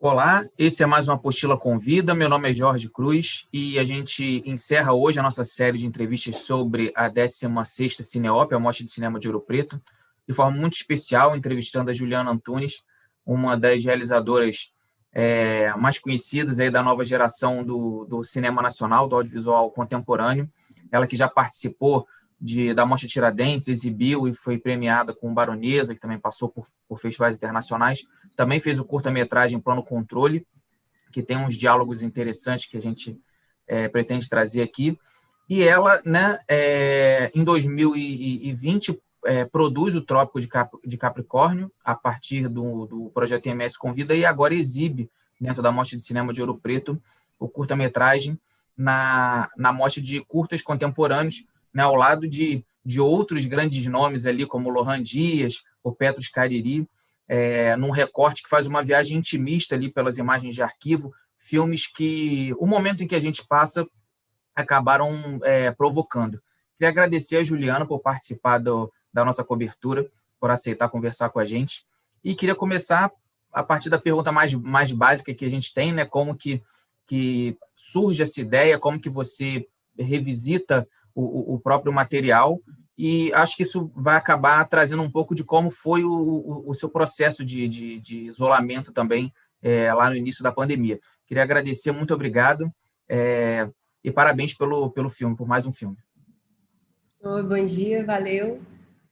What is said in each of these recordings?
Olá, esse é mais uma Apostila Convida. Meu nome é Jorge Cruz e a gente encerra hoje a nossa série de entrevistas sobre a 16ª Cineop, a Mostra de Cinema de Ouro Preto, de forma muito especial, entrevistando a Juliana Antunes, uma das realizadoras é, mais conhecidas aí da nova geração do, do cinema nacional, do audiovisual contemporâneo. Ela que já participou de, da Mostra Tiradentes, exibiu e foi premiada com Baronesa, que também passou por, por festivais internacionais. Também fez o curta-metragem Plano Controle, que tem uns diálogos interessantes que a gente é, pretende trazer aqui. E ela, né, é, em 2020, é, produz o Trópico de, Cap, de Capricórnio, a partir do, do projeto MS Convida, e agora exibe, dentro da Mostra de Cinema de Ouro Preto, o curta-metragem na, na Mostra de Curtas Contemporâneos, né, ao lado de, de outros grandes nomes ali, como Lohan Dias, o Petros Cariri, é, num recorte que faz uma viagem intimista ali pelas imagens de arquivo, filmes que o momento em que a gente passa acabaram é, provocando. Queria agradecer a Juliana por participar do, da nossa cobertura, por aceitar conversar com a gente. E queria começar a partir da pergunta mais, mais básica que a gente tem, né? Como que, que surge essa ideia, como que você revisita o, o próprio material e acho que isso vai acabar trazendo um pouco de como foi o, o, o seu processo de, de, de isolamento também é, lá no início da pandemia. Queria agradecer, muito obrigado é, e parabéns pelo, pelo filme, por mais um filme. Oi, bom dia, valeu.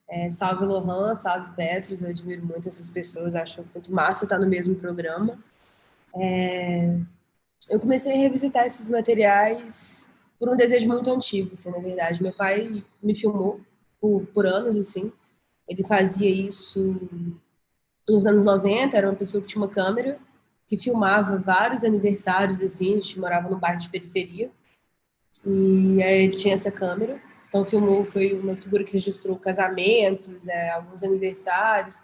É, salve Lohan, salve Petros, eu admiro muito essas pessoas, acho muito massa estar no mesmo programa. É, eu comecei a revisitar esses materiais por um desejo muito antigo, assim, na verdade. Meu pai me filmou por, por anos, assim. Ele fazia isso nos anos 90, era uma pessoa que tinha uma câmera, que filmava vários aniversários, assim, a gente morava num bairro de periferia, e aí ele tinha essa câmera, então filmou, foi uma figura que registrou casamentos, é, alguns aniversários,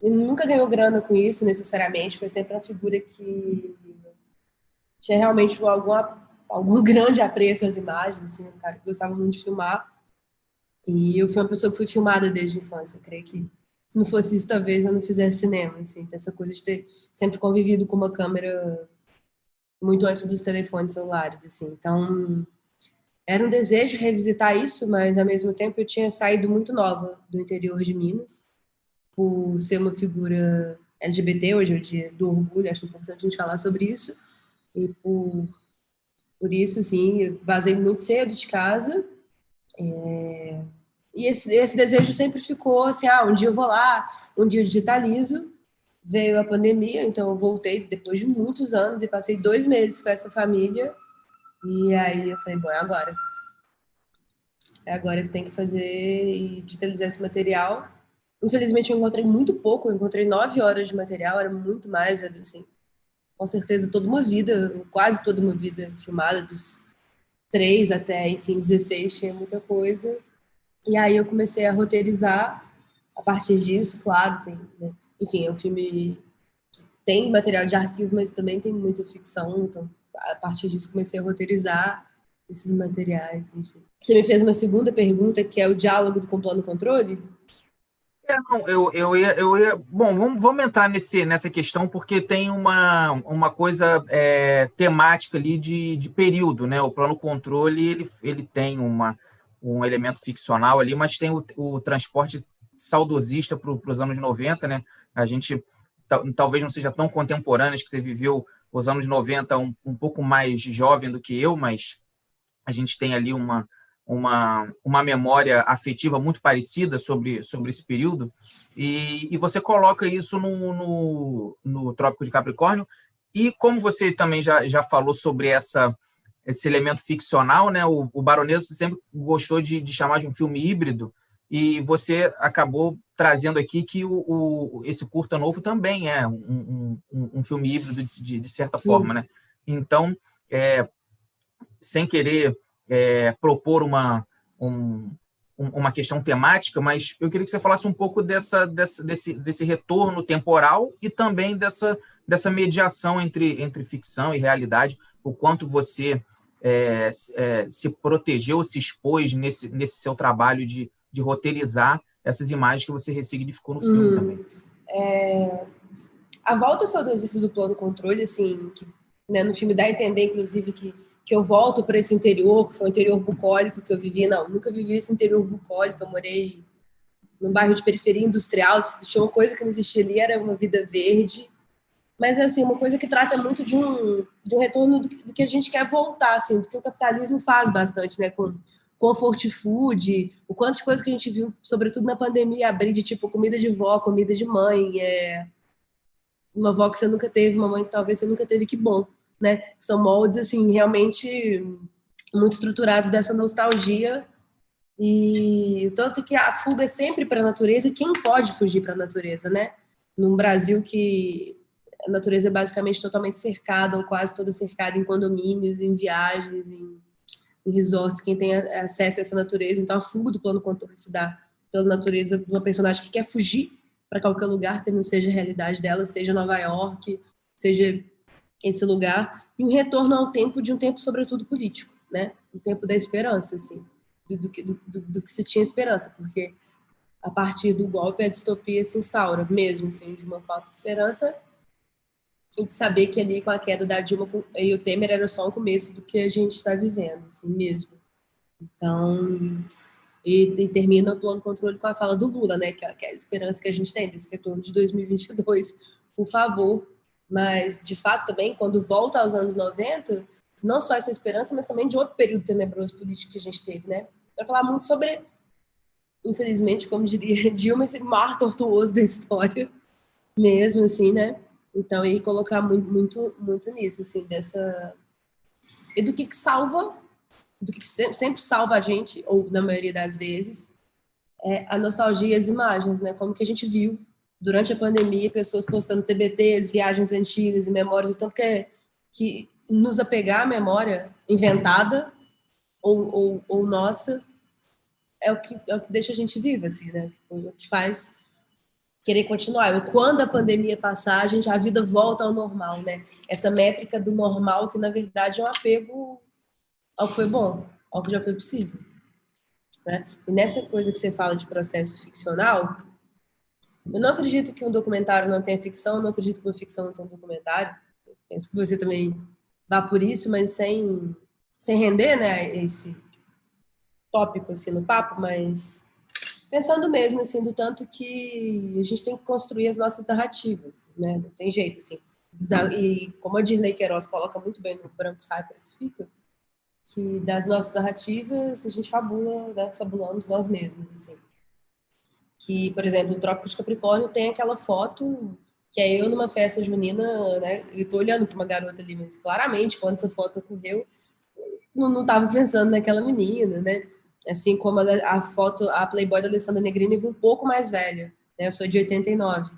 ele nunca ganhou grana com isso, necessariamente, foi sempre uma figura que tinha realmente alguma algum grande apreço às imagens, assim, um cara que gostava muito de filmar. E eu fui uma pessoa que fui filmada desde a infância. Eu creio que se não fosse isso, talvez eu não fizesse cinema, assim, essa coisa de ter sempre convivido com uma câmera muito antes dos telefones celulares, assim. Então, era um desejo revisitar isso, mas ao mesmo tempo eu tinha saído muito nova do interior de Minas, por ser uma figura LGBT, hoje o dia do orgulho, acho importante a gente falar sobre isso, e por por isso, sim, vazei muito cedo de casa. É... E esse, esse desejo sempre ficou assim: ah, um dia eu vou lá, um dia eu digitalizo. Veio a pandemia, então eu voltei depois de muitos anos e passei dois meses com essa família. E aí eu falei: bom, é agora. É agora que tem que fazer e digitalizar esse material. Infelizmente, eu encontrei muito pouco, eu encontrei nove horas de material, era muito mais, assim, com certeza toda uma vida, quase toda uma vida filmada, dos três até, enfim, 16, tinha muita coisa. E aí eu comecei a roteirizar a partir disso, claro, tem, né? enfim, é um filme que tem material de arquivo, mas também tem muita ficção, então a partir disso comecei a roteirizar esses materiais, enfim. Você me fez uma segunda pergunta, que é o diálogo do Complano Controle? É, não, eu, eu, ia, eu ia. Bom, vamos, vamos entrar nesse, nessa questão, porque tem uma, uma coisa é, temática ali de, de período, né? O plano controle ele, ele tem uma, um elemento ficcional ali, mas tem o, o transporte saudosista para os anos 90, né? A gente talvez não seja tão contemporâneo, que você viveu os anos 90 um, um pouco mais jovem do que eu, mas a gente tem ali uma, uma, uma memória afetiva muito parecida sobre, sobre esse período, e, e você coloca isso no, no, no Trópico de Capricórnio, e como você também já, já falou sobre essa, esse elemento ficcional, né? o, o Baronesa sempre gostou de, de chamar de um filme híbrido, e você acabou trazendo aqui que o, o, esse curta novo também é um, um, um filme híbrido de, de, de certa Sim. forma, né? Então, é, sem querer é, propor uma, um, uma questão temática, mas eu queria que você falasse um pouco dessa, dessa, desse, desse retorno temporal e também dessa, dessa mediação entre, entre ficção e realidade, o quanto você é, é, se protegeu, se expôs nesse, nesse seu trabalho de, de roteirizar essas imagens que você ressignificou no filme hum, também. É, a volta saudosista do plano controle, assim, que, né, no filme dá a entender, inclusive, que, que eu volto para esse interior, que foi o interior bucólico que eu vivi. Não, nunca vivi esse interior bucólico, eu morei num bairro de periferia industrial, tinha uma coisa que não existia ali, era uma vida verde. Mas, assim, uma coisa que trata muito de um, de um retorno do, do que a gente quer voltar, assim, do que o capitalismo faz bastante, né, com comfort food, o quanto de coisa que a gente viu, sobretudo na pandemia, abrir de tipo comida de vó, comida de mãe, é... uma avó que você nunca teve, uma mãe que talvez você nunca teve, que bom, né? São moldes, assim, realmente muito estruturados dessa nostalgia e tanto que a fuga é sempre para a natureza e quem pode fugir para a natureza, né? Num Brasil que a natureza é basicamente totalmente cercada ou quase toda cercada em condomínios, em viagens, em em resorts, quem tem acesso a essa natureza. Então, a fuga do plano controle se dá pela natureza de uma personagem que quer fugir para qualquer lugar que não seja a realidade dela, seja Nova York, seja esse lugar, e um retorno ao tempo de um tempo, sobretudo, político, né? O tempo da esperança, assim, do, do, do, do que se tinha esperança, porque a partir do golpe a distopia se instaura, mesmo assim, de uma falta de esperança e de saber que ali com a queda da Dilma e o Temer era só o começo do que a gente está vivendo, assim mesmo. Então, e, e, termina o plano controle com a fala do Lula, né, que é, que é a esperança que a gente tem desse retorno de 2022, por favor. Mas, de fato, também, quando volta aos anos 90, não só essa esperança, mas também de outro período tenebroso político que a gente teve, né? Para falar muito sobre, infelizmente, como diria Dilma, esse mar tortuoso da história, mesmo assim, né? Então, e colocar muito, muito, muito nisso, assim, dessa. E do que, que salva, do que, que sempre salva a gente, ou na maioria das vezes, é a nostalgia e as imagens, né? Como que a gente viu durante a pandemia pessoas postando TBTs, viagens antigas e memórias, o tanto que, é, que nos apegar à memória inventada ou, ou, ou nossa é o, que, é o que deixa a gente viva, assim, né? O que faz querer continuar. Quando a pandemia passar, a gente a vida volta ao normal, né? Essa métrica do normal que na verdade é um apego ao que foi bom, ao que já foi possível. Né? E nessa coisa que você fala de processo ficcional, eu não acredito que um documentário não tenha ficção, eu não acredito que uma ficção não tenha um documentário. Eu penso que você também vá por isso, mas sem sem render, né, esse tópico assim no papo, mas pensando mesmo assim do tanto que a gente tem que construir as nossas narrativas, né? Não tem jeito assim. e como a Dirley Queiroz coloca muito bem no Branco Sai Preto Fica, que das nossas narrativas a gente fabula, né? fabulamos nós mesmos assim. Que, por exemplo, o Trópico de Capricórnio tem aquela foto que é eu numa festa junina, né? Eu tô olhando para uma garota ali, mas claramente quando essa foto ocorreu, não, não tava pensando naquela menina, né? Assim como a, foto, a Playboy da Alessandra Negrini um pouco mais velha, né? Eu sou de 89.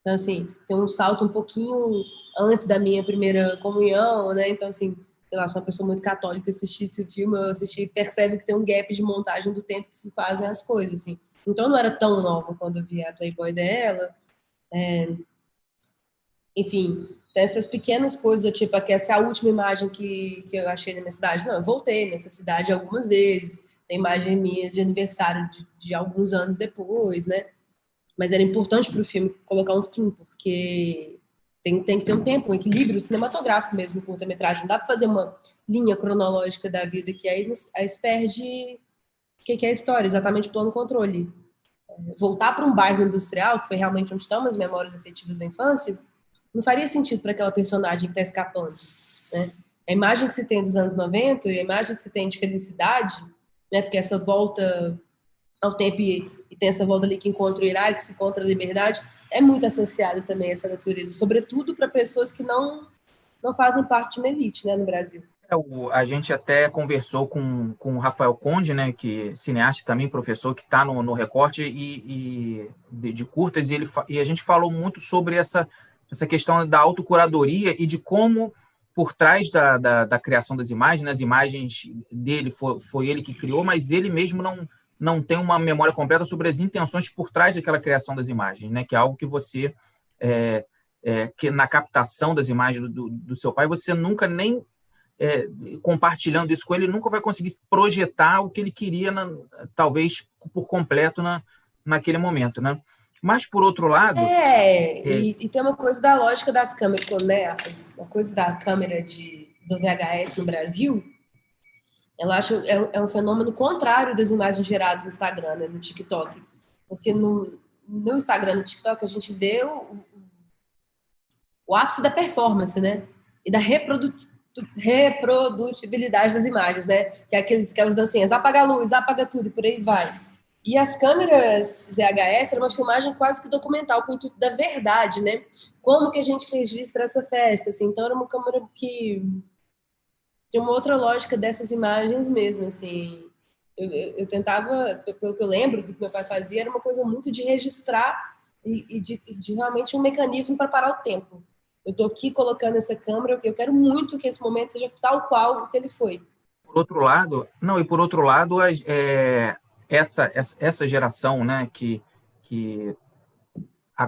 Então, assim, tem um salto um pouquinho antes da minha primeira comunhão, né? Então, assim, sei lá, sou uma pessoa muito católica, assistir esse filme, eu assisti, percebe que tem um gap de montagem do tempo que se fazem as coisas, assim. Então, não era tão nova quando eu vi a Playboy dela. É... Enfim, tem essas pequenas coisas, tipo, que essa é a última imagem que, que eu achei na minha cidade. Não, eu voltei nessa cidade algumas vezes imagem minha de aniversário de, de alguns anos depois, né? Mas era importante para o filme colocar um fim, porque tem, tem que ter um tempo, um equilíbrio cinematográfico mesmo, curta-metragem. Não dá para fazer uma linha cronológica da vida, que aí, aí se perde o que, que é a história, exatamente plano controle. É, voltar para um bairro industrial, que foi realmente onde estão as memórias afetivas da infância, não faria sentido para aquela personagem que está escapando. Né? A imagem que se tem dos anos 90 e a imagem que se tem de felicidade né? Porque essa volta ao tempo e, e tem essa volta ali que encontra o Iraque, que se encontra a liberdade, é muito associada também a essa natureza, sobretudo para pessoas que não não fazem parte de uma elite, né, no Brasil. É, o, a gente até conversou com, com o Rafael Conde, né, que é cineasta também, professor, que está no, no recorte e, e de, de, curtas, e, ele, e a gente falou muito sobre essa, essa questão da autocuradoria e de como por trás da, da, da, criação das imagens, né? as imagens dele foi, foi ele que criou, mas ele mesmo não, não tem uma memória completa sobre as intenções por trás daquela criação das imagens, né? que é algo que você, é, é, que na captação das imagens do, do seu pai, você nunca nem é, compartilhando isso com ele, nunca vai conseguir projetar o que ele queria, na, talvez por completo na, naquele momento. Né? Mas, por outro lado. É, é... E, e, tem uma coisa da lógica das câmeras, né? Uma coisa da câmera de, do VHS no Brasil, eu acho é, é um fenômeno contrário das imagens geradas no Instagram, né, no TikTok. Porque no, no Instagram, no TikTok, a gente vê o, o, ápice da performance, né? E da reprodu, reprodutibilidade das imagens, né? Que é aqueles, aquelas dancinhas, apaga a luz, apaga tudo, e por aí vai. E as câmeras VHS era uma filmagem quase que documental, com o intuito da verdade, né? Como que a gente registra essa festa, assim. Então, era uma câmera que tinha uma outra lógica dessas imagens mesmo, assim. Eu, eu, eu, tentava, pelo que eu lembro do que meu pai fazia, era uma coisa muito de registrar e, e de, de, realmente um mecanismo para parar o tempo. Eu estou aqui colocando essa câmera, eu quero muito que esse momento seja tal qual o que ele foi. Por outro lado, não, e por outro lado, é, essa, essa, geração, né, que, que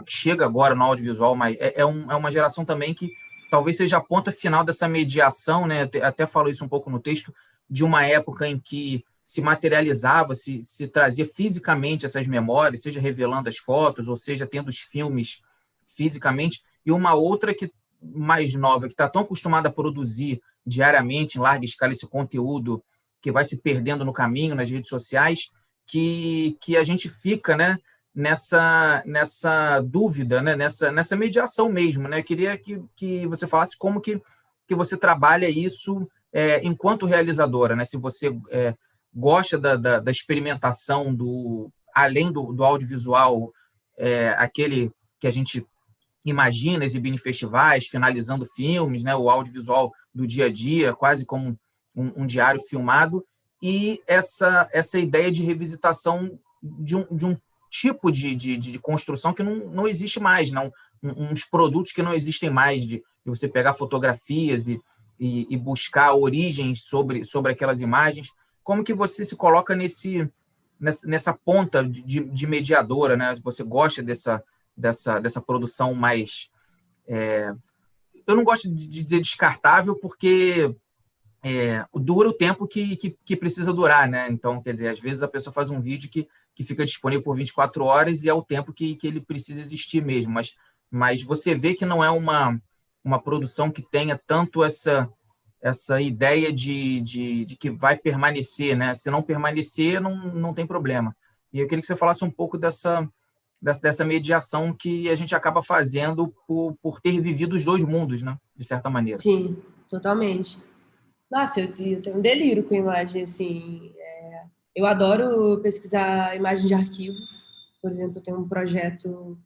chega agora no audiovisual, mas é, é, um, é uma geração também que talvez seja a ponta final dessa mediação, né, até, até falo isso um pouco no texto, de uma época em que se materializava, se, se trazia fisicamente essas memórias, seja revelando as fotos, ou seja tendo os filmes fisicamente, e uma outra que mais nova, que está tão acostumada a produzir diariamente, em larga escala, esse conteúdo que vai se perdendo no caminho nas redes sociais, que, que a gente fica né, nessa, nessa dúvida, né, nessa, nessa mediação mesmo. Né? Eu queria que, que você falasse como que, que você trabalha isso é, enquanto realizadora, né? se você é, gosta da, da, da, experimentação do além do, do audiovisual, é, aquele que a gente imagina exibindo em festivais, finalizando filmes, né? o audiovisual do dia a dia, quase como um, um diário filmado, e essa, essa ideia de revisitação de um, de um tipo de, de, de construção que não, não existe mais, não uns produtos que não existem mais, de, de você pegar fotografias e, e, e, buscar origens sobre, sobre aquelas imagens. Como que você se coloca nesse, nessa, nessa ponta de, de mediadora? Né? Você gosta dessa, dessa, dessa produção mais... É, eu não gosto de dizer descartável, porque é, dura o tempo que, que, que, precisa durar, né? Então, quer dizer, às vezes a pessoa faz um vídeo que, que fica disponível por 24 horas e é o tempo que, que ele precisa existir mesmo. Mas, mas você vê que não é uma, uma produção que tenha tanto essa, essa ideia de, de, de que vai permanecer, né? Se não permanecer, não, não tem problema. E eu queria que você falasse um pouco dessa, dessa, dessa mediação que a gente acaba fazendo por, por ter vivido os dois mundos, né? De certa maneira. Sim, totalmente. Nossa, eu, eu tenho um delírio com imagem, assim. É, eu adoro pesquisar imagem de arquivo. Por exemplo, eu tenho um projeto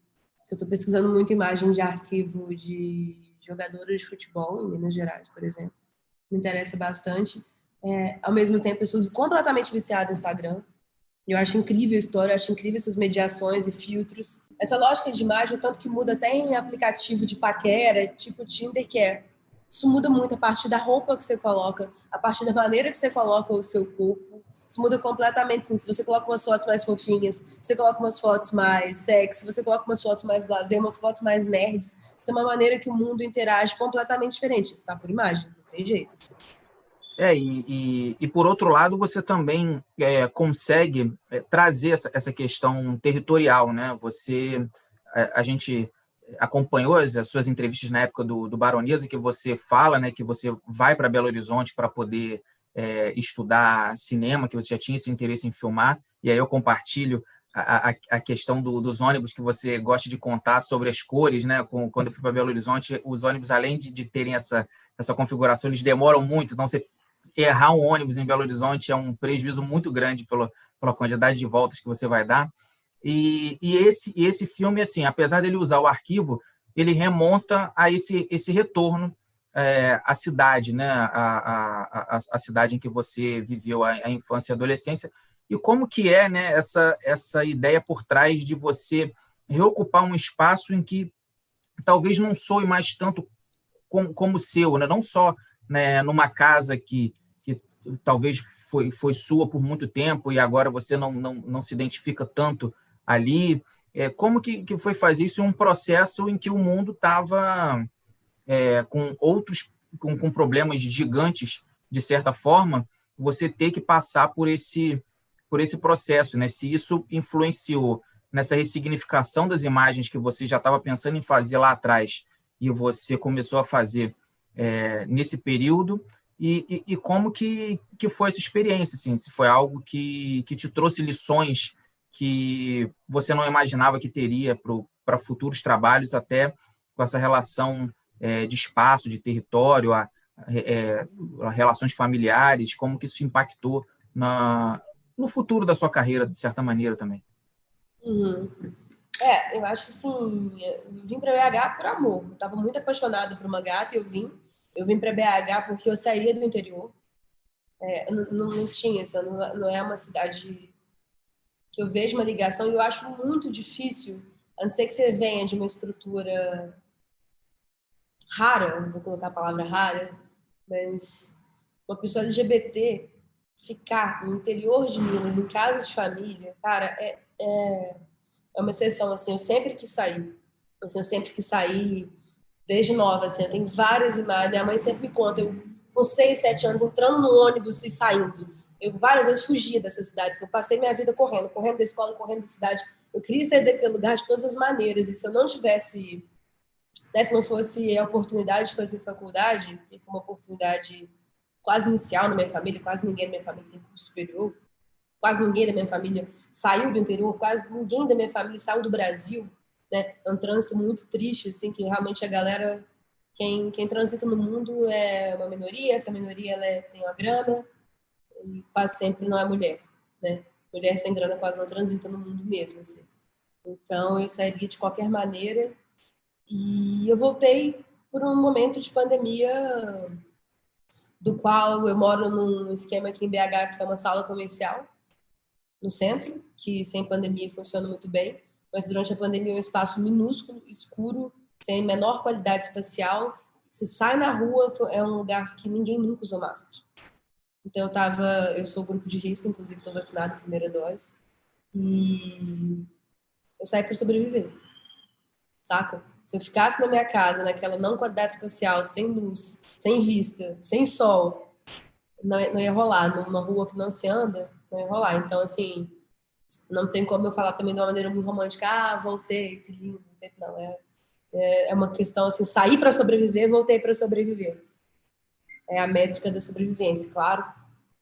que eu estou pesquisando muito imagem de arquivo de jogadores de futebol em Minas Gerais, por exemplo. Me interessa bastante. É, ao mesmo tempo, eu sou completamente viciada no Instagram. Eu acho incrível a história, eu acho incrível essas mediações e filtros. Essa lógica de imagem, tanto que muda até em aplicativo de paquera, tipo Tinder, que é isso muda muito a partir da roupa que você coloca, a partir da maneira que você coloca o seu corpo. Isso muda completamente. Se você coloca umas fotos mais fofinhas, se você coloca umas fotos mais sexy, se você coloca umas fotos mais blazer, umas fotos mais nerds, isso é uma maneira que o mundo interage completamente diferente. Está por imagem, não tem jeito. É, e, e, e, por outro lado, você também é, consegue é, trazer essa, essa questão territorial, né? Você, a, a gente acompanhou as, as, suas entrevistas na época do, do Baronesa, que você fala né, que você vai para Belo Horizonte para poder é, estudar cinema, que você já tinha esse interesse em filmar, e aí eu compartilho a, a, a questão do, dos ônibus que você gosta de contar sobre as cores, né? Com, quando eu fui para Belo Horizonte, os ônibus, além de, de terem essa, essa configuração, eles demoram muito, então você errar um ônibus em Belo Horizonte é um prejuízo muito grande pela, pela quantidade de voltas que você vai dar. E, e esse, esse filme, assim, apesar dele usar o arquivo, ele remonta a esse, esse retorno é, à cidade, né? A, a, a, a, cidade em que você viveu a, a, infância e adolescência, e como que é né, essa, essa ideia por trás de você reocupar um espaço em que talvez não soe mais tanto como, como seu, né? não só né, numa casa que, que talvez foi, foi sua por muito tempo e agora você não, não, não se identifica tanto ali. É, como que, que foi fazer isso em um processo em que o mundo estava é, com outros, com, com problemas gigantes, de certa forma, você ter que passar por esse, por esse processo, né? Se isso influenciou nessa ressignificação das imagens que você já estava pensando em fazer lá atrás e você começou a fazer é, nesse período e, e, e, como que, que foi essa experiência, assim, se foi algo que, que te trouxe lições que você não imaginava que teria para futuros trabalhos, até com essa relação é, de espaço, de território, a, é, a, relações familiares, como que isso impactou na, no futuro da sua carreira, de certa maneira também. Uhum. É, eu acho assim, eu vim para BH por amor. Eu estava muito apaixonada por uma gata e eu vim. Eu vim para BH porque eu saía do interior. É, não, não, tinha, assim, não, não é uma cidade que eu vejo uma ligação e eu acho muito difícil, a não ser que você venha de uma estrutura rara, vou colocar a palavra rara, mas uma pessoa LGBT ficar no interior de Minas, em casa de família, cara, é, é, é uma exceção, assim, eu sempre que saí, assim, eu sempre que saí, desde nova, assim, eu tenho várias imagens, minha mãe sempre me conta, eu com seis, sete anos, entrando no ônibus e saindo, eu várias vezes fugia dessa cidade, assim, eu passei minha vida correndo, correndo da escola, correndo da cidade, eu queria sair daquele lugar de todas as maneiras, e se eu não tivesse, né, se não fosse a oportunidade de fazer faculdade, que foi uma oportunidade quase inicial na minha família, quase ninguém da minha família tem curso superior, quase ninguém da minha família saiu do interior, quase ninguém da minha família saiu do Brasil, né? É um trânsito muito triste, assim, que realmente a galera, quem, quem transita no mundo é uma minoria, essa minoria ela é, tem uma grana e quase sempre não é mulher, né? Mulher sem grana quase não transita no mundo mesmo, assim. Então eu sairia de qualquer maneira e eu voltei por um momento de pandemia do qual eu moro num esquema aqui em BH que é uma sala comercial no centro, que sem pandemia funciona muito bem, mas durante a pandemia é um espaço minúsculo, escuro, sem menor qualidade espacial. Se sai na rua, é um lugar que ninguém nunca usou máscara. Então eu tava, eu sou grupo de risco, inclusive estou vacinada primeira dose. E eu saí para sobreviver. Saca? Se eu ficasse na minha casa, naquela não qualidade espacial, sem luz, sem vista, sem sol, não, não ia rolar. Numa rua que não se anda, não ia rolar. Então, assim, não tem como eu falar também de uma maneira muito romântica, ah, voltei, que lindo. Não, é, é, é uma questão assim, sair para sobreviver, voltei para sobreviver. É a métrica da sobrevivência, claro.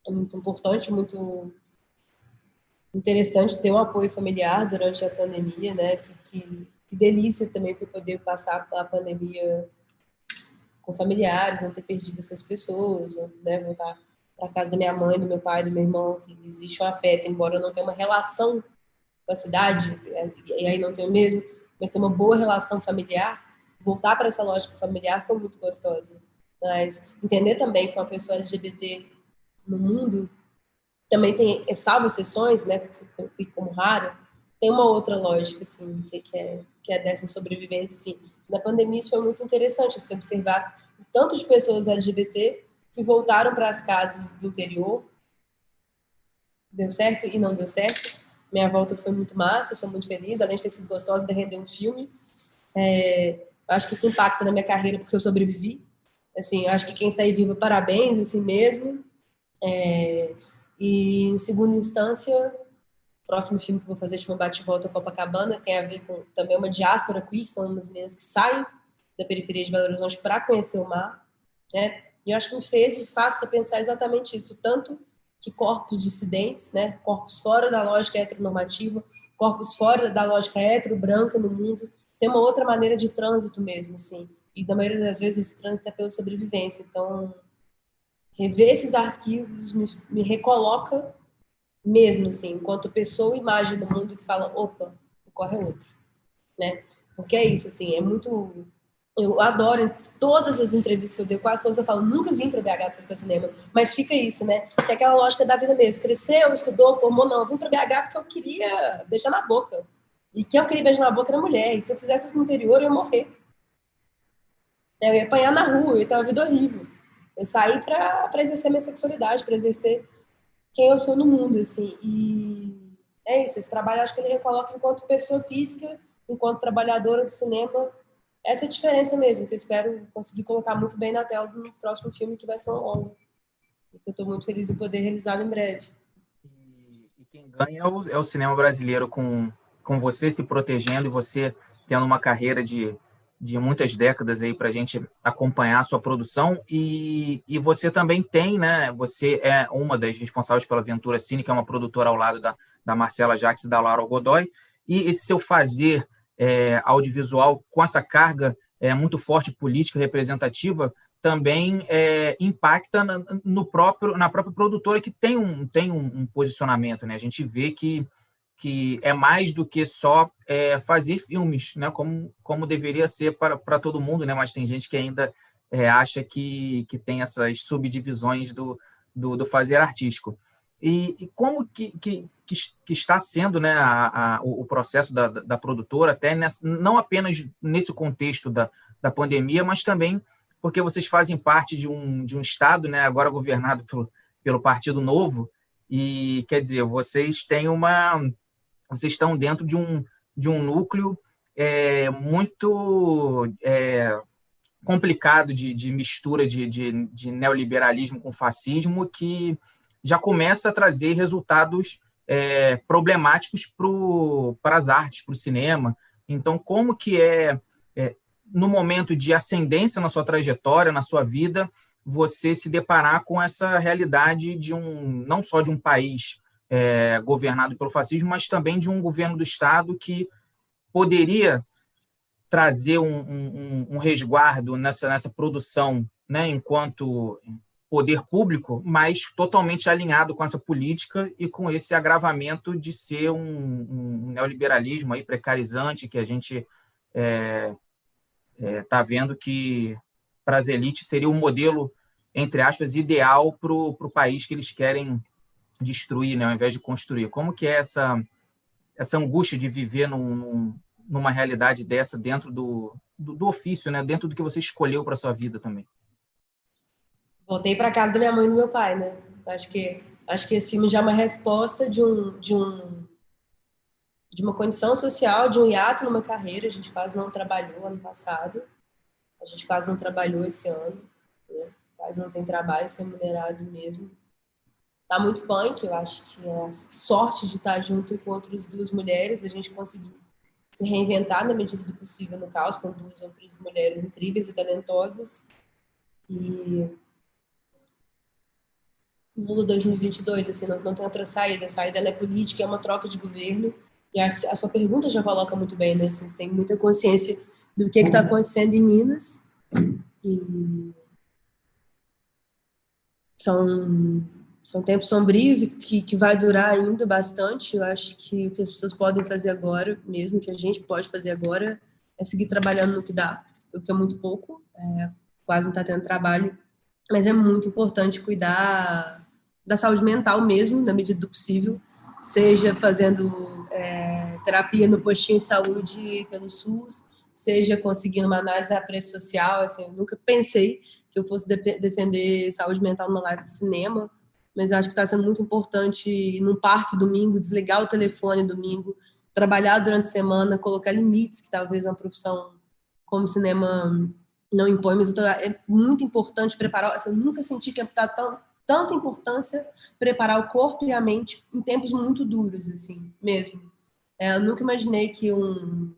É muito importante, muito interessante ter um apoio familiar durante a pandemia, né? Que, que, que delícia também foi poder passar a pandemia com familiares, não ter perdido essas pessoas, né? Voltar para casa da minha mãe, do meu pai, do meu irmão, que existe um afeto, embora eu não tenha uma relação com a cidade, é, e aí não tenho mesmo, mas ter uma boa relação familiar, voltar para essa lógica familiar foi muito gostosa. Mas entender também que uma pessoa LGBT no mundo também tem, é salvo exceções, né, e como raro, tem uma outra lógica, assim, que, que, é, que é dessa sobrevivência, assim. Na pandemia isso foi muito interessante, assim, observar o tanto de pessoas LGBT que voltaram para as casas do interior. Deu certo e não deu certo. Minha volta foi muito massa, sou muito feliz, além de ter sido gostosa de render um filme. É, acho que isso impacta na minha carreira porque eu sobrevivi. Assim, acho que quem sair viva, parabéns, assim mesmo. É, e, em segunda instância, o próximo filme que vou fazer chama Bate Volta Copacabana, tem a ver com também uma diáspora queer, são umas meninas que saem da periferia de Belo Horizonte para conhecer o mar, né? E eu acho que me fez e faz pensar exatamente isso, tanto que corpos dissidentes, né, corpos fora da lógica heteronormativa, corpos fora da lógica hetero-branca no mundo, tem uma outra maneira de trânsito mesmo, assim. E da maioria das vezes esse trânsito é pela sobrevivência. Então, rever esses arquivos me, me recoloca mesmo, assim, enquanto pessoa imagem do mundo que fala, opa, ocorre outro, né? Porque é isso, assim, é muito eu adoro todas as entrevistas que eu dei, quase todas eu falo, nunca vim para BH para estudar cinema, mas fica isso, né? Que é aquela lógica da vida mesmo. Cresceu, estudou, formou, não. Eu vim para BH porque eu queria beijar na boca. E quem eu queria beijar na boca era mulher. E se eu fizesse isso no interior, eu ia morrer. Eu ia apanhar na rua, ter uma vida horrível. Eu saí para exercer minha sexualidade, para exercer quem eu sou no mundo, assim. E é isso, esse trabalho acho que ele recoloca enquanto pessoa física, enquanto trabalhadora do cinema, essa é a diferença mesmo, que eu espero conseguir colocar muito bem na tela do próximo filme, que vai ser um longo. E que eu estou muito feliz de poder realizar em breve. E, e quem ganha é o, é o, cinema brasileiro com, com você se protegendo e você tendo uma carreira de, de muitas décadas aí para a gente acompanhar a sua produção. E, e você também tem, né? Você é uma das responsáveis pela Ventura Cine, que é uma produtora ao lado da, da Marcela Jacques e da Laura Godoy. E esse seu fazer é, audiovisual com essa carga é, muito forte política representativa também é, impacta no próprio, na própria produtora que tem um, tem um, um, posicionamento. Né? A gente vê que, que é mais do que só é, fazer filmes, né? como, como deveria ser para, para todo mundo, né? mas tem gente que ainda é, acha que, que tem essas subdivisões do, do, do fazer artístico. E, e como que, que, que, está sendo né, a, a, o processo da, da produtora, até nessa, não apenas nesse contexto da, da pandemia, mas também porque vocês fazem parte de um, de um Estado, né, agora governado pelo, pelo Partido Novo, e quer dizer, vocês têm uma. Vocês estão dentro de um, de um núcleo é, muito é, complicado de, de mistura de, de, de, neoliberalismo com fascismo que já começa a trazer resultados é, problemáticos para as artes, para o cinema. Então, como que é, é no momento de ascendência na sua trajetória, na sua vida, você se deparar com essa realidade de um não só de um país é, governado pelo fascismo, mas também de um governo do Estado que poderia trazer um, um, um resguardo nessa, nessa produção, né, enquanto poder público, mas totalmente alinhado com essa política e com esse agravamento de ser um, um neoliberalismo aí precarizante que a gente é, está é, tá vendo que para as elites seria o um modelo, entre aspas, ideal para o país que eles querem destruir, né, ao invés de construir. Como que é essa, essa angústia de viver num, num, numa realidade dessa dentro do, do, do, ofício, né, dentro do que você escolheu para sua vida também? Voltei para casa da minha mãe e do meu pai, né? Acho que acho que esse filme já é uma resposta de um de um de uma condição social, de um hiato numa carreira. A gente quase não trabalhou ano passado, a gente quase não trabalhou esse ano, né? quase não tem trabalho remunerado mesmo. Tá muito punk, eu acho que é a sorte de estar junto com outras duas mulheres, da gente conseguir se reinventar na medida do possível no caos, com duas outras mulheres incríveis e talentosas. E Lula 2022, assim, não, não tem outra saída. A saída é política, é uma troca de governo e a, a sua pergunta já coloca muito bem, né? Vocês têm muita consciência do que está acontecendo em Minas. E são, são tempos sombrios e que, que vai durar ainda bastante. Eu acho que o que as pessoas podem fazer agora, mesmo que a gente pode fazer agora, é seguir trabalhando no que dá, o que é muito pouco, é, quase não está tendo trabalho, mas é muito importante cuidar da saúde mental mesmo, na medida do possível, seja fazendo é, terapia no postinho de saúde pelo SUS, seja conseguindo uma análise a preço social. Assim, eu nunca pensei que eu fosse de defender saúde mental numa live de cinema, mas acho que está sendo muito importante num parque domingo, desligar o telefone domingo, trabalhar durante a semana, colocar limites que talvez uma profissão como cinema não impõe, mas é muito importante preparar. Assim, eu nunca senti que está tão tanta importância preparar o corpo e a mente em tempos muito duros, assim, mesmo. É, eu nunca imaginei que um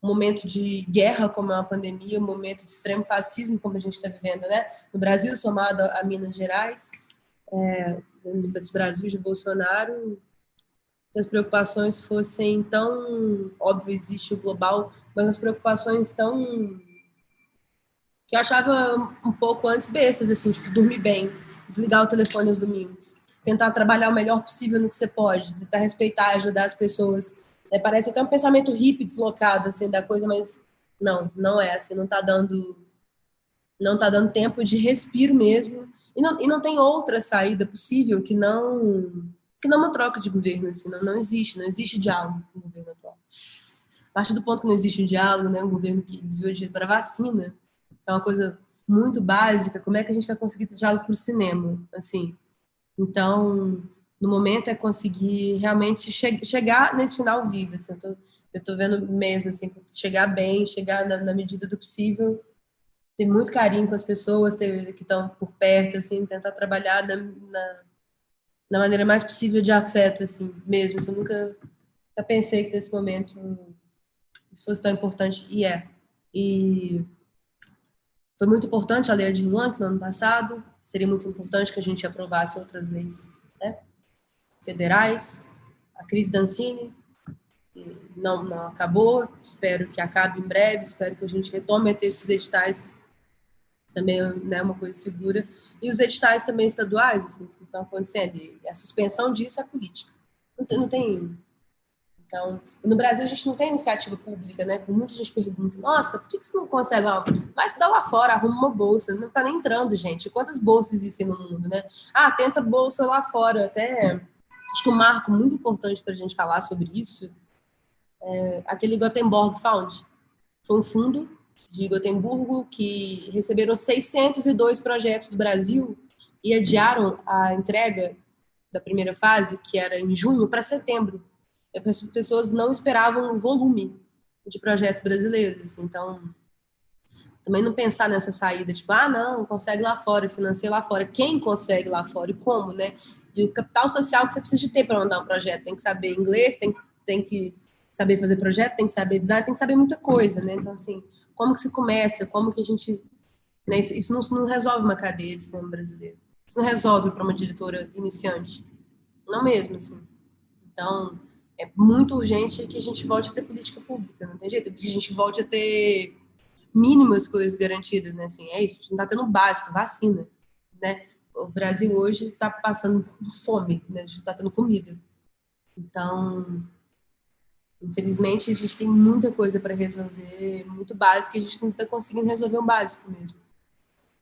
momento de guerra como é uma pandemia, um momento de extremo fascismo como a gente está vivendo, né? No Brasil, somado a Minas Gerais, é, no Brasil de Bolsonaro, as preocupações fossem tão óbvio existe o global, mas as preocupações tão que eu achava um pouco antes bestas, assim, tipo, dormir bem, desligar o telefone aos domingos, tentar trabalhar o melhor possível no que você pode, tentar respeitar, ajudar as pessoas. É, parece até um pensamento hippie deslocado assim da coisa, mas não, não é assim, não está dando não tá dando tempo de respiro mesmo. E não, e não tem outra saída possível que não que não uma troca de governo assim, não, não existe, não existe diálogo com o governo atual. A partir do ponto que não existe um diálogo, né, um governo que desviou dinheiro para vacina, que é uma coisa muito básica, como é que a gente vai conseguir ter diálogo para o cinema, assim. Então, no momento é conseguir realmente che chegar nesse final vivo, assim, eu tô, eu tô vendo mesmo, assim, chegar bem, chegar na, na medida do possível, ter muito carinho com as pessoas ter, que estão por perto, assim, tentar trabalhar na, na, na, maneira mais possível de afeto, assim, mesmo, eu nunca pensei que nesse momento isso fosse tão importante, e é. E foi muito importante a lei de Blanc no ano passado, seria muito importante que a gente aprovasse outras leis né, federais. A crise da Ancine não, não acabou, espero que acabe em breve, espero que a gente retome a ter esses editais também é né, uma coisa segura. E os editais também estaduais, assim, que estão acontecendo. E a suspensão disso é política. Não tem, não tem então, no Brasil a gente não tem iniciativa pública, né? Muita gente pergunta, nossa, por que você não consegue? Ah, vai se dar lá fora, arruma uma bolsa. Não está nem entrando, gente. Quantas bolsas existem no mundo, né? Ah, tenta bolsa lá fora. Até acho que um marco muito importante para a gente falar sobre isso é aquele Gothenburg Fund. Foi um fundo de Gotemburgo que receberam 602 projetos do Brasil e adiaram a entrega da primeira fase, que era em junho, para setembro as pessoas não esperavam o volume de projetos brasileiros. Então, também não pensar nessa saída, tipo, ah, não, consegue lá fora, financia lá fora. Quem consegue lá fora e como, né? E o capital social que você precisa de ter para mandar um projeto. Tem que saber inglês, tem, tem que saber fazer projeto, tem que saber design, tem que saber muita coisa, né? Então, assim, como que se começa, como que a gente... Né? Isso não, não resolve uma cadeia de cinema brasileiro. Isso não resolve para uma diretora iniciante. Não mesmo, assim. Então, é muito urgente que a gente volte a ter política pública, não tem jeito, que a gente volte a ter mínimas coisas garantidas, né? Assim, é isso, não está tendo básico, vacina, né? O Brasil hoje está passando fome, né? A gente está tendo comida. Então, infelizmente, a gente tem muita coisa para resolver, muito básico, e a gente não está conseguindo resolver o básico mesmo.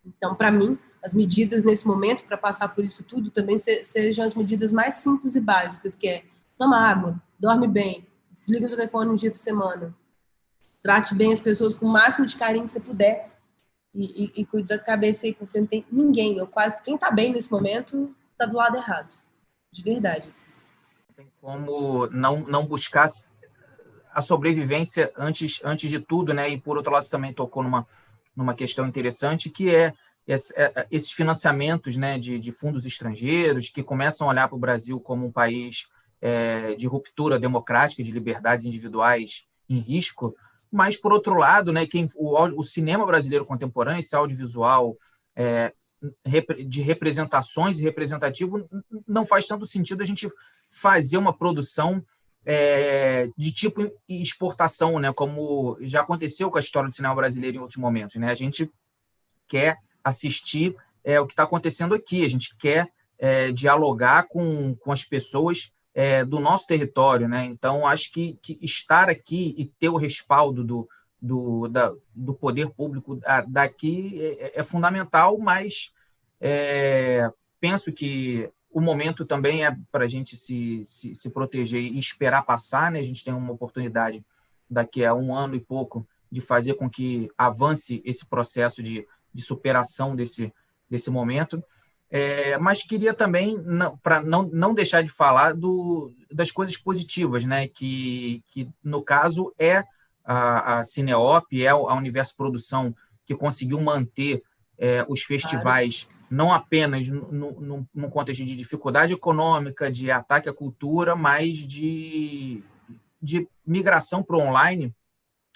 Então, para mim, as medidas nesse momento, para passar por isso tudo, também se, sejam as medidas mais simples e básicas, que é toma água, dorme bem, desliga o telefone um dia por semana, trate bem as pessoas com o máximo de carinho que você puder e, e, e cuide da cabeça aí, porque não tem ninguém, ou quase quem tá bem nesse momento, tá do lado errado, de verdade. Assim. Tem como não, não buscar a sobrevivência antes, antes de tudo, né? E por outro lado, você também tocou numa, numa questão interessante, que é, é esses financiamentos né, de, de fundos estrangeiros que começam a olhar para o Brasil como um país é, de ruptura democrática, de liberdades individuais em risco, mas, por outro lado, né, quem, o, o cinema brasileiro contemporâneo, esse audiovisual é, de representações e representativo, não faz tanto sentido a gente fazer uma produção é, de tipo exportação, né, como já aconteceu com a história do cinema brasileiro em outros momentos. Né? A gente quer assistir é, o que está acontecendo aqui, a gente quer é, dialogar com, com as pessoas é, do nosso território, né? Então, acho que, que, estar aqui e ter o respaldo do, do, da, do poder público daqui é, é fundamental, mas é, penso que o momento também é para a gente se, se, se, proteger e esperar passar, né? A gente tem uma oportunidade daqui a um ano e pouco de fazer com que avance esse processo de, de superação desse, desse momento. É, mas queria também, para não, não deixar de falar do, das coisas positivas, né? que, que no caso é a, a Cineop, é a Universo Produção, que conseguiu manter é, os festivais claro. Não apenas no, contexto de dificuldade econômica, de ataque à cultura, mas de, de migração para o online,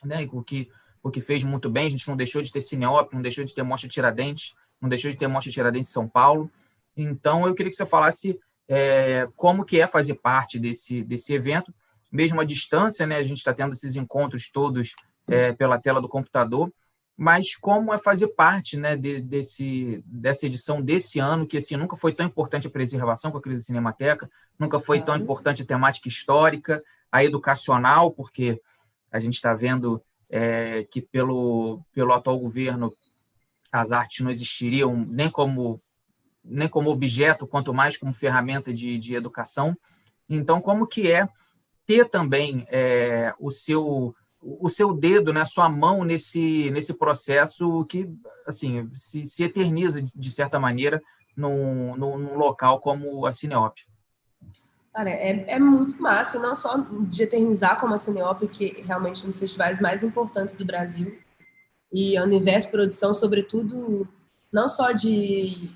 né? o, que, o que fez muito bem. A gente não deixou de ter Cineop, não deixou de ter Mostra Tiradentes, não deixou de ter Mostra Tiradentes São Paulo. Então, eu queria que você falasse é, como que é fazer parte desse, desse evento, mesmo à distância, né? A gente está tendo esses encontros todos é, pela tela do computador, mas como é fazer parte né, de, desse, dessa edição desse ano, que assim, nunca foi tão importante a preservação com a crise da Cinemateca, nunca foi tão importante a temática histórica, a educacional, porque a gente está vendo é, que pelo, pelo atual governo as artes não existiriam nem como nem como objeto, quanto mais como ferramenta de, de educação. Então, como que é ter também é, o seu o seu dedo, né, sua mão nesse nesse processo que assim se, se eterniza de, de certa maneira num, num, num, local como a Cineop. Cara, é, é muito massa, não só de eternizar como a Cineop, que realmente é um dos festivais mais importantes do Brasil, e a Universo Produção, sobretudo, não só de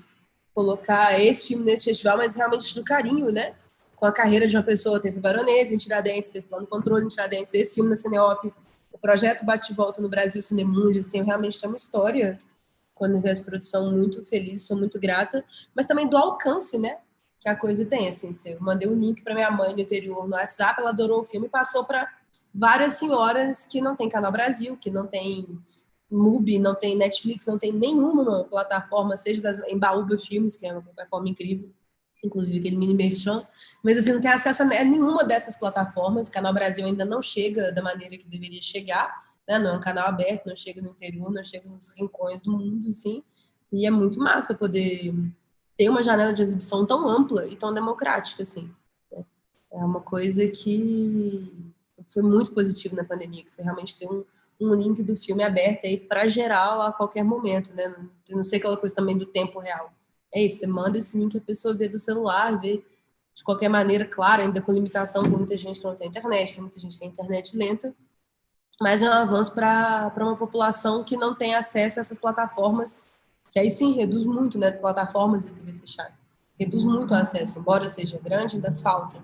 colocar esse filme nesse festival, mas realmente do carinho, né? Com a carreira de uma pessoa. Teve Baronesa em Tiradentes, teve Plano Controle em Tiradentes, esse filme na Cineop, o projeto Bate Volta no Brasil Cinemundi, assim, eu realmente tenho uma história com a Universo Produção muito feliz, sou muito grata, mas também do alcance, né? Que a coisa tem, assim, eu mandei um link para minha mãe no interior no WhatsApp, ela adorou o filme e passou para várias senhoras que não tem Canal Brasil, que não tem MUBI, não tem Netflix, não tem nenhuma plataforma, seja das, em Baúba Filmes, que é uma plataforma incrível, inclusive aquele mini merchan, mas assim, não tem acesso a nenhuma dessas plataformas, o Canal Brasil ainda não chega da maneira que deveria chegar, né? não é um canal aberto, não chega no interior, não chega nos rincões do mundo, assim, e é muito massa poder ter uma janela de exibição tão ampla e tão democrática, assim. Né? É uma coisa que foi muito positivo na pandemia, que foi realmente ter um, um link do filme aberto aí para geral a qualquer momento, né? Não sei aquela coisa também do tempo real. É isso, você manda esse link, a pessoa vê do celular, vê de qualquer maneira, claro, ainda com limitação, tem muita gente que não tem internet, tem muita gente que tem internet lenta, mas é um avanço para uma população que não tem acesso a essas plataformas, que aí sim reduz muito, né? Plataformas de TV fechada. Reduz muito o acesso, embora seja grande, ainda falta.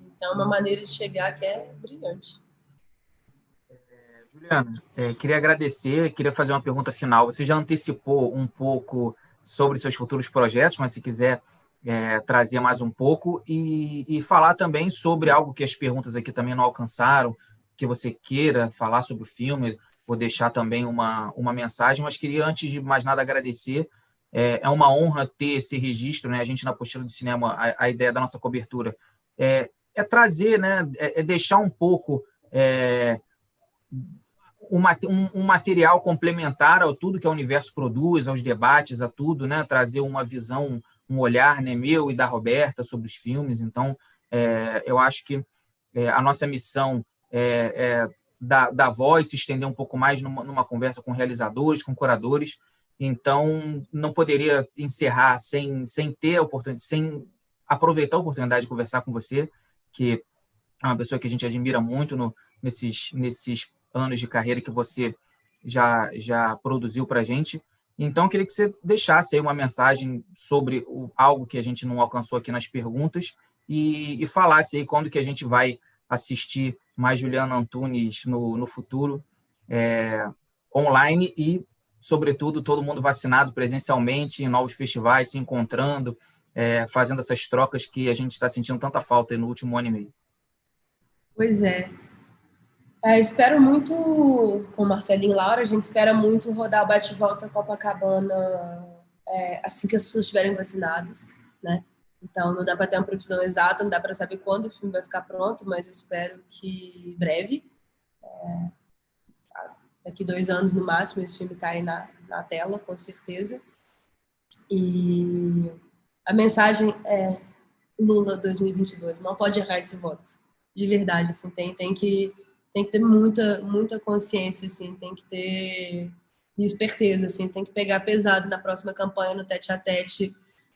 Então, é uma maneira de chegar que é brilhante. Juliana, é, queria agradecer, queria fazer uma pergunta final. Você já antecipou um pouco sobre seus futuros projetos, mas se quiser é, trazer mais um pouco e, e, falar também sobre algo que as perguntas aqui também não alcançaram, que você queira falar sobre o filme, vou deixar também uma, uma mensagem, mas queria, antes de mais nada, agradecer. É, é uma honra ter esse registro, né? A gente na apostila de cinema, a, a ideia da nossa cobertura é, é trazer, né? É, é deixar um pouco é, um, material complementar ao tudo que o universo produz, aos debates, a tudo, né? Trazer uma visão, um olhar, né, meu e da Roberta sobre os filmes. Então, é, eu acho que é, a nossa missão é, é da, da voz se estender um pouco mais numa, numa conversa com realizadores, com curadores. Então, não poderia encerrar sem, sem ter a oportunidade, sem aproveitar a oportunidade de conversar com você, que é uma pessoa que a gente admira muito no, nesses, nesses anos de carreira que você já, já produziu para a gente. Então, queria que você deixasse aí uma mensagem sobre o, algo que a gente não alcançou aqui nas perguntas e, e falasse aí quando que a gente vai assistir mais Juliana Antunes no, no futuro, é, online e, sobretudo, todo mundo vacinado presencialmente em novos festivais, se encontrando, é, fazendo essas trocas que a gente está sentindo tanta falta no último ano e meio. Pois é. É, espero muito, com Marcelinho e Laura, a gente espera muito rodar o bate-volta Copacabana é, assim que as pessoas estiverem vacinadas, né? Então, não dá para ter uma previsão exata, não dá para saber quando o filme vai ficar pronto, mas eu espero que breve, é, daqui dois anos no máximo, esse filme cai na, na tela, com certeza. E a mensagem é Lula 2022, não pode errar esse voto, de verdade, assim, tem, tem que tem que ter muita, muita consciência, assim, tem que ter esperteza, assim, tem que pegar pesado na próxima campanha, no tete a tete.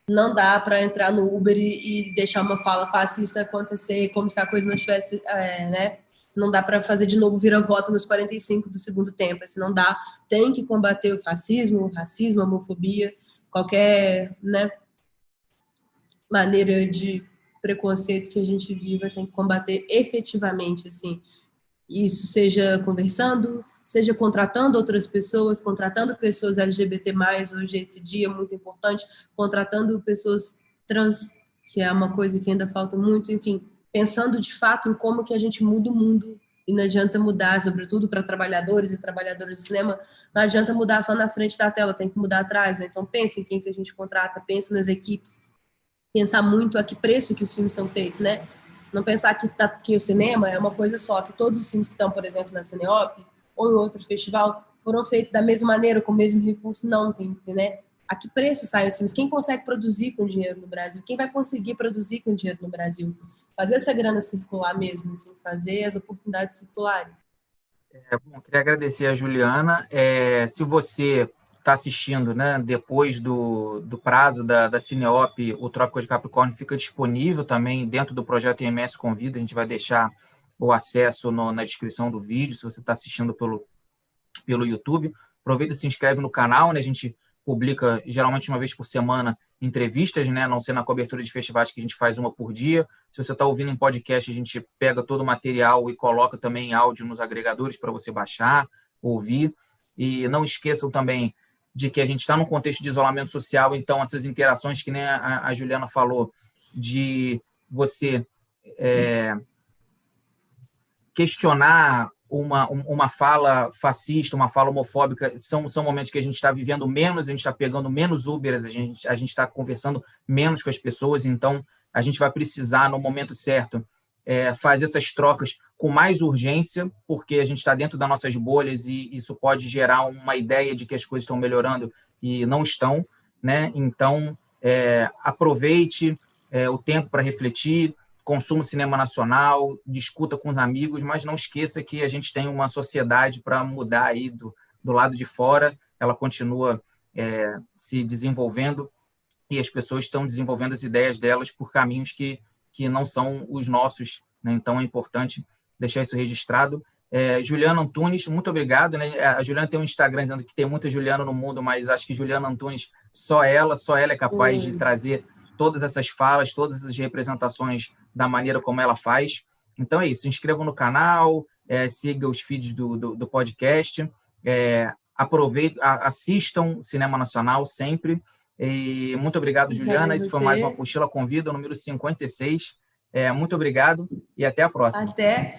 Não dá para entrar no Uber e, e, deixar uma fala fascista acontecer como se a coisa não estivesse, é, né? Não dá para fazer de novo vira-voto nos 45 do segundo tempo. Assim, não dá. Tem que combater o fascismo, o racismo, a homofobia, qualquer, né? Maneira de preconceito que a gente viva tem que combater efetivamente, assim isso seja conversando, seja contratando outras pessoas, contratando pessoas LGBT+, hoje esse dia é muito importante, contratando pessoas trans, que é uma coisa que ainda falta muito, enfim, pensando de fato em como que a gente muda o mundo e não adianta mudar, sobretudo para trabalhadores e trabalhadoras do cinema, não adianta mudar só na frente da tela, tem que mudar atrás, né? Então pense em quem que a gente contrata, pense nas equipes, pensar muito a que preço que os filmes são feitos, né? Não pensar que, tá, que o cinema é uma coisa só, que todos os filmes que estão, por exemplo, na Cineop ou em outro festival foram feitos da mesma maneira, com o mesmo recurso. Não, tem, né? A que preço saem os filmes? Quem consegue produzir com dinheiro no Brasil? Quem vai conseguir produzir com dinheiro no Brasil? Fazer essa grana circular mesmo, assim, fazer as oportunidades circulares. É, bom, queria agradecer a Juliana. É, se você está assistindo, né, depois do, do prazo da, da Cineop, o Trópico de Capricórnio fica disponível também dentro do projeto IMS Convida. A gente vai deixar o acesso no, na descrição do vídeo, se você está assistindo pelo, pelo YouTube. Aproveita e se inscreve no canal, né? A gente publica geralmente uma vez por semana entrevistas, né? não ser na cobertura de festivais que a gente faz uma por dia. Se você está ouvindo em podcast, a gente pega todo o material e coloca também áudio nos agregadores para você baixar, ouvir. E não esqueçam também de que a gente está num contexto de isolamento social, então essas interações que nem a, a Juliana falou, de você é, questionar uma, uma fala fascista, uma fala homofóbica, são, são momentos que a gente está vivendo menos, a gente está pegando menos Ubers, a gente a está conversando menos com as pessoas, então a gente vai precisar, no momento certo, é, fazer essas trocas com mais urgência, porque a gente está dentro das nossas bolhas e isso pode gerar uma ideia de que as coisas estão melhorando e não estão. Né? Então, é, aproveite é, o tempo para refletir, consuma cinema nacional, discuta com os amigos, mas não esqueça que a gente tem uma sociedade para mudar aí do, do lado de fora, ela continua é, se desenvolvendo e as pessoas estão desenvolvendo as ideias delas por caminhos que, que não são os nossos, né? então é importante deixar isso registrado. É, Juliana Antunes, muito obrigado. Né? A Juliana tem um Instagram dizendo que tem muita Juliana no mundo, mas acho que Juliana Antunes, só ela, só ela é capaz de trazer todas essas falas, todas essas representações da maneira como ela faz. Então é isso, se inscrevam no canal, é, siga os feeds do, do, do podcast, é, aproveitem, assistam Cinema Nacional sempre. E muito obrigado, Juliana. Isso foi mais uma Pochila Convida, número 56. É, muito obrigado e até a próxima. Até.